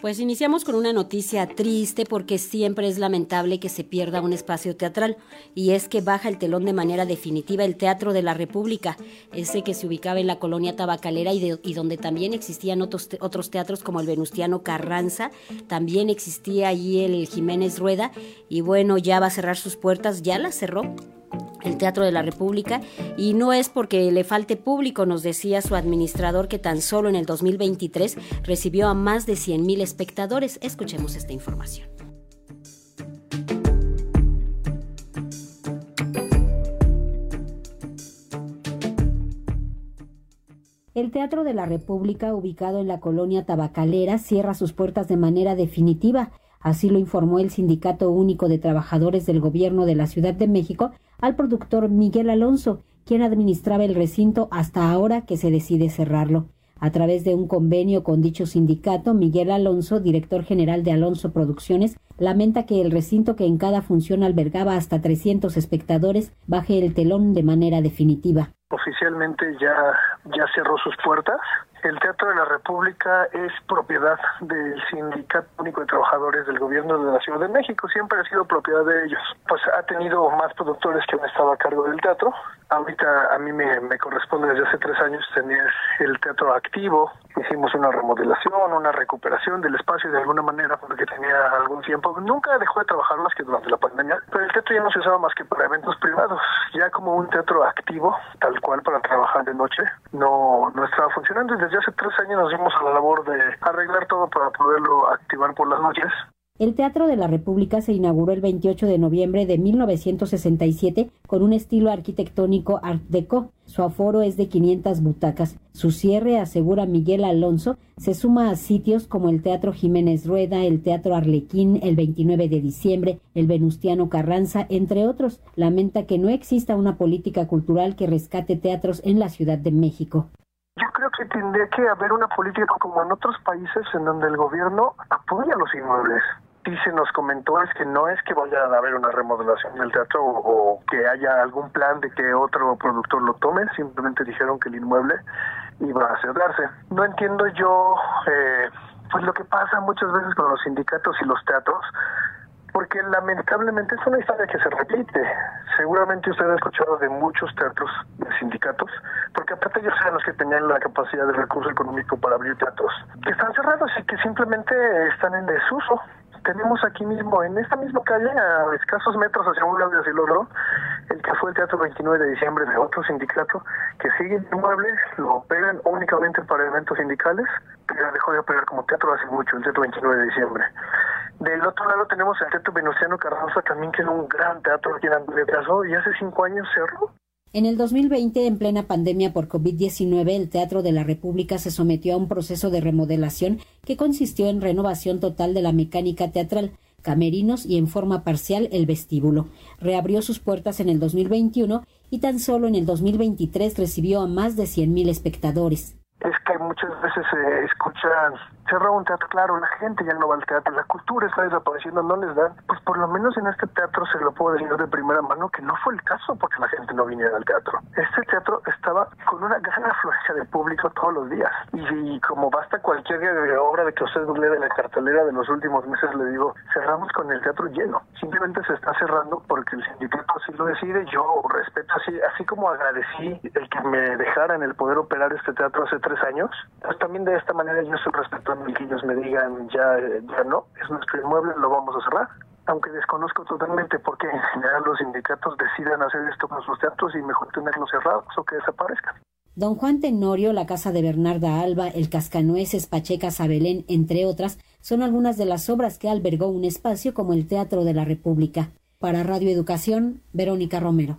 Pues iniciamos con una noticia triste porque siempre es lamentable que se pierda un espacio teatral y es que baja el telón de manera definitiva el Teatro de la República, ese que se ubicaba en la colonia tabacalera y, donde también existían otros, otros teatros como el Venustiano Carranza, también existía allí el Jiménez Rueda y bueno, ya va a cerrar sus puertas, ya las cerró el Teatro de la República y no es porque le falte público, nos decía su administrador que tan solo en el 2023 recibió a más de 100.000 espectadores. Escuchemos esta información. El Teatro de la República, ubicado en la colonia tabacalera, cierra sus puertas de manera definitiva. Así lo informó el Sindicato Único de Trabajadores del Gobierno de la Ciudad de México al productor Miguel Alonso, quien administraba el recinto hasta ahora que se decide cerrarlo. A través de un convenio con dicho sindicato, Miguel Alonso, director general de Alonso Producciones, lamenta que el recinto que en cada función albergaba hasta 300 espectadores baje el telón de manera definitiva. Oficialmente ya, ya cerró sus puertas el Teatro de la República es propiedad del Sindicato Único de Trabajadores del Gobierno de la Ciudad de México, siempre ha sido propiedad de ellos. Pues ha tenido más productores que han estado a cargo del teatro. Ahorita a mí me, corresponde desde hace tres años tener el teatro activo. Hicimos una remodelación, una recuperación del espacio de alguna manera porque tenía algún tiempo. Nunca dejó de trabajar más que durante la pandemia, pero el teatro ya no se usaba más que para eventos privados. Ya como un teatro activo, tal cual para trabajar de noche, no, no estaba funcionando desde hace tres años nos dimos a la labor de arreglar todo para poderlo activar por las noches. El Teatro de la República se inauguró el 28 de noviembre de 1967 con un estilo arquitectónico Art Deco. Su aforo es de 500 butacas. Su cierre, asegura Miguel Alonso, se suma a sitios como el Teatro Jiménez Rueda, el Teatro Arlequín, el 29 de diciembre, el Venustiano Carranza, entre otros. Lamenta que no exista una política cultural que rescate teatros en la Ciudad de México. Tendría que haber una política como en otros países en donde el gobierno apoya los inmuebles. Y se nos comentó es que no es que vaya a haber una remodelación del teatro o, que haya algún plan de que otro productor lo tome, simplemente dijeron que el inmueble iba a cerrarse. No entiendo yo eh, pues lo que pasa muchas veces con los sindicatos y los teatros, porque lamentablemente es una historia que se repite. Seguramente usted ha escuchado de muchos teatros de sindicatos, porque aparte ellos eran los que tenían la capacidad de recurso económico para abrir teatros, que están cerrados y que simplemente están en desuso. Tenemos aquí mismo, en esta misma calle, a escasos metros hacia un lado el otro, el que fue el Teatro 29 de diciembre de otro sindicato, que sigue inmueble, lo operan únicamente para eventos sindicales, pero dejó de operar como teatro hace mucho, el Teatro 29 de diciembre. Del otro lado tenemos el Teatro Venustiano Carranza también, que es un gran teatro aquí en Andrés y hace cinco años cerró. En el 2020, en plena pandemia por COVID-19, el Teatro de la República se sometió a un proceso de remodelación que consistió en renovación total de la mecánica teatral, camerinos y en forma parcial el vestíbulo. Reabrió sus puertas en el 2021 y tan solo en el 2023 recibió a más de 100.000 espectadores. Muchas veces se escuchan cerró un teatro, claro, la gente ya no va al teatro, la cultura está desapareciendo, no les dan, pues por lo menos en este teatro se lo puedo decir de primera mano que no fue el caso porque la gente no viniera al teatro. Este teatro estaba con una gran afluencia de público todos los días y, como basta cualquier obra de que usted google de la cartelera de los últimos meses, le digo, cerramos con el teatro lleno. Simplemente se está cerrando porque el sindicato así lo decide, yo respeto así, así como agradecí el que me dejaran el poder operar este teatro hace tres años, pues también de esta manera yo estoy respetando y que ellos me digan ya, ya no, es nuestro inmueble, lo vamos a cerrar. Aunque desconozco totalmente por qué en general los sindicatos decidan hacer esto con sus teatros y mejor tenerlos cerrados o que desaparezcan. Don Juan Tenorio, la casa de Bernarda Alba, el Cascanueces, Pacheca Sabelén, entre otras, son algunas de las obras que albergó un espacio como el Teatro de la República. Para Radio Educación, Verónica Romero.